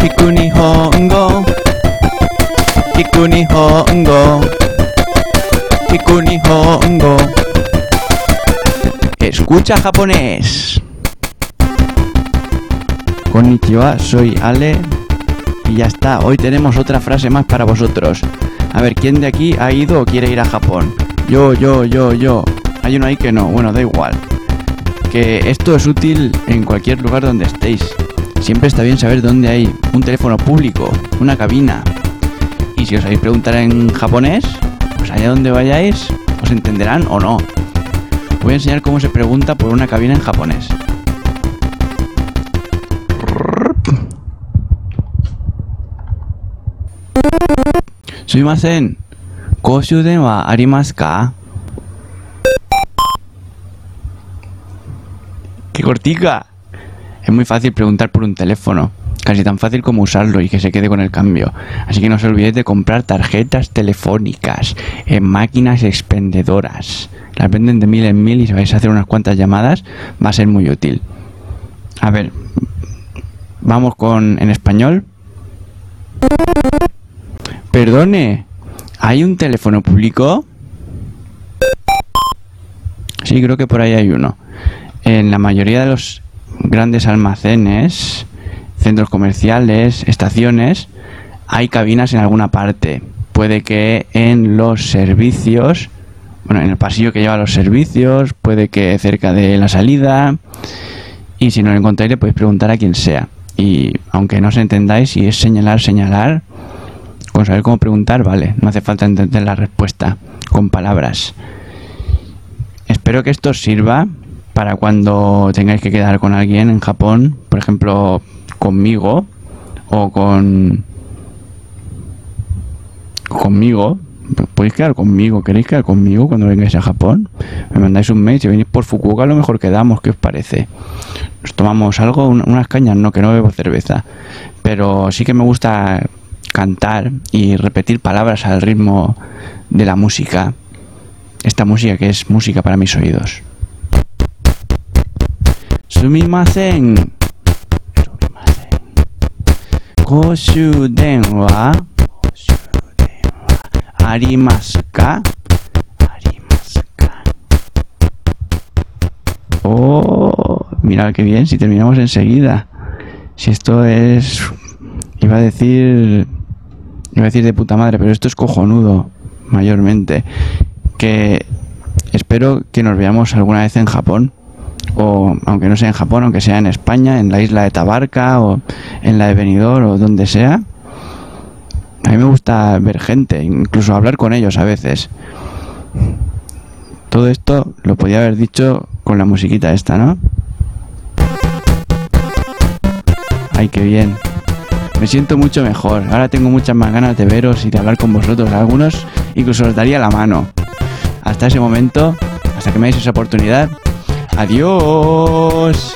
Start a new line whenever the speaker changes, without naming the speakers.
Kiku Nihongo. Kiku Nihongo. Kiku Nihongo. Escucha japonés. Konnichiwa, soy Ale. Y ya está, hoy tenemos otra frase más para vosotros. A ver, ¿quién de aquí ha ido o quiere ir a Japón? Yo, yo, yo, yo. Hay uno ahí que no, bueno, da igual. Que esto es útil en cualquier lugar donde estéis. Siempre está bien saber dónde hay un teléfono público, una cabina. Y si os sabéis preguntar en japonés, pues allá donde vayáis, os entenderán o no. Os voy a enseñar cómo se pregunta por una cabina en japonés. Sumimasen, ¿Koshuden wa? ¡Qué cortica! Es muy fácil preguntar por un teléfono, casi tan fácil como usarlo y que se quede con el cambio. Así que no os olvidéis de comprar tarjetas telefónicas en máquinas expendedoras. Las venden de mil en mil y si vais a hacer unas cuantas llamadas va a ser muy útil. A ver, vamos con en español. Perdone, ¿hay un teléfono público? Sí, creo que por ahí hay uno. En la mayoría de los grandes almacenes, centros comerciales, estaciones, hay cabinas en alguna parte. Puede que en los servicios, bueno, en el pasillo que lleva a los servicios, puede que cerca de la salida. Y si no lo encontráis, le podéis preguntar a quien sea. Y aunque no os entendáis, si es señalar, señalar, con saber cómo preguntar, vale, no hace falta entender la respuesta con palabras. Espero que esto os sirva para cuando tengáis que quedar con alguien en Japón, por ejemplo, conmigo o con conmigo. Podéis quedar conmigo, ¿queréis quedar conmigo cuando vengáis a Japón? Me mandáis un mail, si venís por Fukuoka a lo mejor quedamos, ¿qué os parece? Nos tomamos algo, Un- unas cañas, no, que no bebo cerveza. Pero sí que me gusta cantar y repetir palabras al ritmo de la música. Esta música que es música para mis oídos. Sumimasen. Sumimasen. Koshuden wa arimasu ka? Arimasu? Oh, mira qué bien, si terminamos enseguida. Si esto es. Iba a decir. Iba a decir de puta madre, pero esto es cojonudo, mayormente. Que espero que nos veamos alguna vez en Japón. O aunque no sea en Japón, aunque sea en España, en la isla de Tabarca o en la de Benidorm o donde sea. A mí me gusta ver gente, incluso hablar con ellos a veces. Todo esto lo podía haber dicho con la musiquita esta, ¿no? Ay, qué bien. Me siento mucho mejor. Ahora tengo muchas más ganas de veros y de hablar con vosotros. Algunos incluso os daría la mano. Hasta ese momento, hasta que me deis esa oportunidad. Adiós.